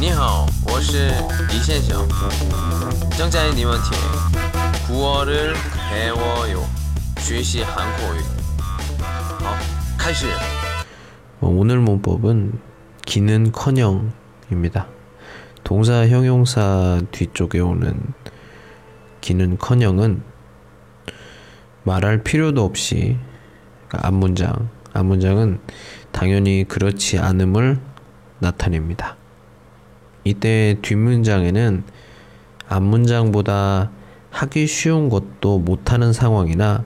你好，我是李先生，正在你们听古어를배워요学习韩国语。好，开始。 어, 오늘 문법은 기는커녕입니다. 동사 형용사 뒤쪽에 오는 기는커녕은 말할 필요도 없이 그러니까 앞문장 앞문장은 당연히 그렇지 않음을 나타냅니다. 이때 뒷문장에는 앞문장보다 하기 쉬운 것도 못하는 상황이나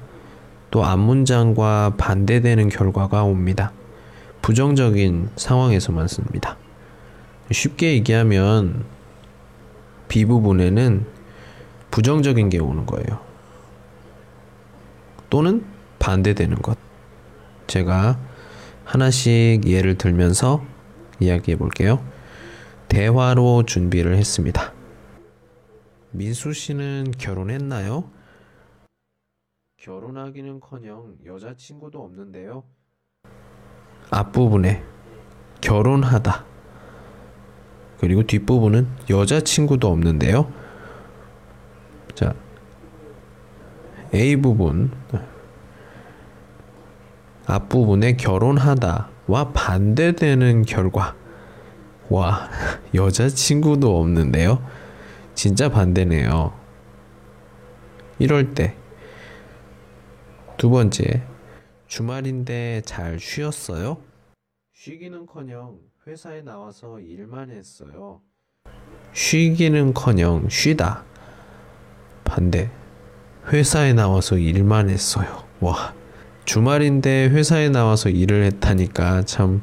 또 앞문장과 반대되는 결과가 옵니다. 부정적인 상황에서만 씁니다. 쉽게 얘기하면 B 부분에는 부정적인 게 오는 거예요. 또는 반대되는 것. 제가 하나씩 예를 들면서 이야기해 볼게요. 대화로 준비를 했습니다. 민수 씨는 결혼했나요? 결혼하기는커녕 여자친구도 없는데요. 앞부분에 결혼하다. 그리고 뒷부분은 여자친구도 없는데요. 자, A 부분. 앞부분에 결혼하다와 반대되는 결과. 와, 여자친구도 없는데요. 진짜 반대네요. 이럴 때. 두 번째. 주말인데 잘 쉬었어요? 쉬기는 커녕 회사에 나와서 일만 했어요. 쉬기는 커녕 쉬다. 반대. 회사에 나와서 일만 했어요. 와. 주말인데 회사에 나와서 일을 했다니까 참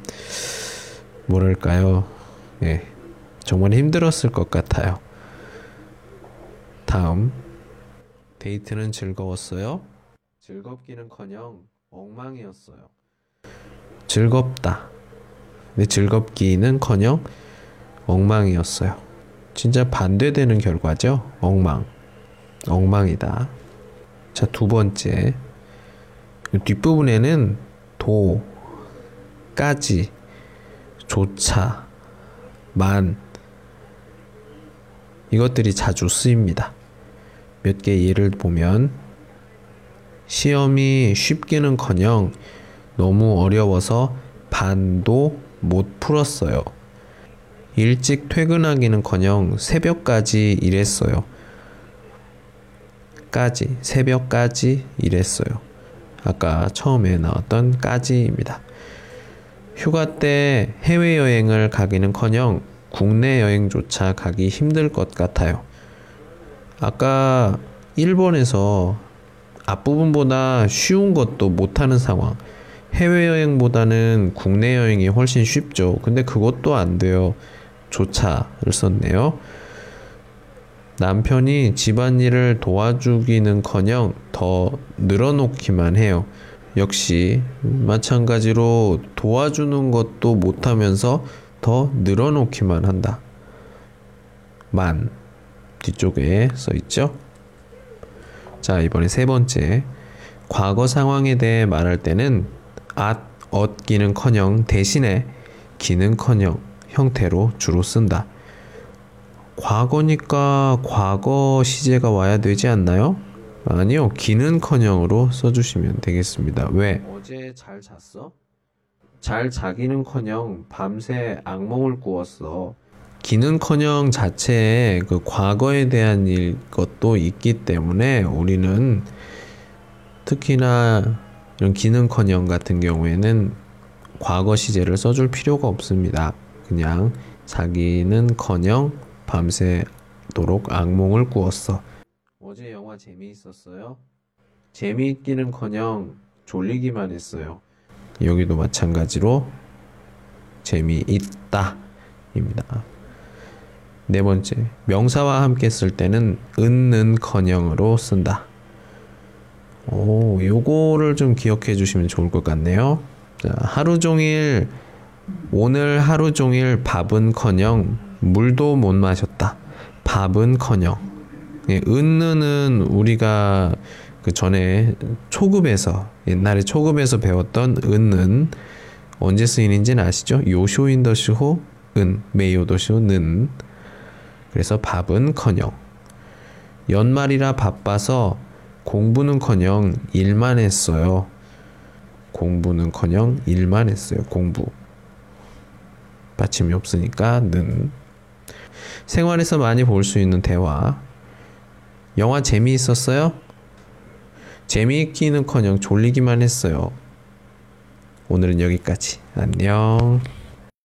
뭐랄까요? 예. 정말 힘들었을 것 같아요. 다음. 데이트는 즐거웠어요? 즐겁기는커녕 엉망이었어요. 즐겁다. 근데 즐겁기는커녕 엉망이었어요. 진짜 반대되는 결과죠. 엉망. 엉망이다. 자, 두 번째. 뒷부분에는 도, 까지, 조차, 만 이것들이 자주 쓰입니다. 몇 개 예를 보면 시험이 쉽기는커녕 너무 어려워서 반도 못 풀었어요. 일찍 퇴근하기는커녕 새벽까지 일했어요. 까지 새벽까지 일했어요. 아까 처음에 나왔던 까지입니다. 휴가 때 해외여행을 가기는커녕 국내 여행조차 가기 힘들 것 같아요. 아까 일본에서 앞부분보다 쉬운 것도 못하는 상황. 해외여행보다는 국내 여행이 훨씬 쉽죠. 근데 그것도 안 돼요. 조차를 썼네요. 남편이 집안일을 도와주기는 커녕 더 늘어놓기만 해요. 역시 마찬가지로 도와주는 것도 못하면서 더 늘어놓기만 한다. 만 뒤쪽에 써 있죠. 자, 이번에 세 번째. 과거 상황에 대해 말할 때는 앗, 얻기는 커녕 대신에 기는 커녕 형태로 주로 쓴다. 과거니까 과거 시제가 와야 되지 않나요? 아니요. 기는커녕으로 써주시면 되겠습니다. 왜? 어제 잘 잤어? 잘 자기는커녕 밤새 악몽을 꾸었어. 기는커녕 자체에 그 과거에 대한 일 것도 있기 때문에 우리는 특히나 이런 기는커녕 같은 경우에는 과거 시제를 써줄 필요가 없습니다. 그냥 자기는커녕 밤새도록 악몽을 꾸었어. 어제 영화 재미있었어요? 재미있기는커녕 졸리기만 했어요. 여기도 마찬가지로 재미있다입니다. 네 번째, 명사와 함께 쓸 때는 은는커녕으로 쓴다. 오, 요거를 좀 기억해 주시면 좋을 것 같네요. 자, 하루 종일 오늘 하루 종일 밥은커녕 물도 못 마셨다. 밥은커녕. 예, 은느는 우리가 그 전에 초급에서 옛날에 초급에서 배웠던 은는 언제 쓰이는지는 아시죠? 요쇼인더시호 은 메이오도쇼는 그래서 밥은커녕 연말이라 바빠서 공부는커녕 일만 했어요. 공부는커녕 일만 했어요. 공부 받침이 없으니까 는 생활에서 많이 볼 수 있는 대화 영화 재미있었어요? 재미있기는커녕 졸리기만 했어요. 오늘은 여기까지. 안녕.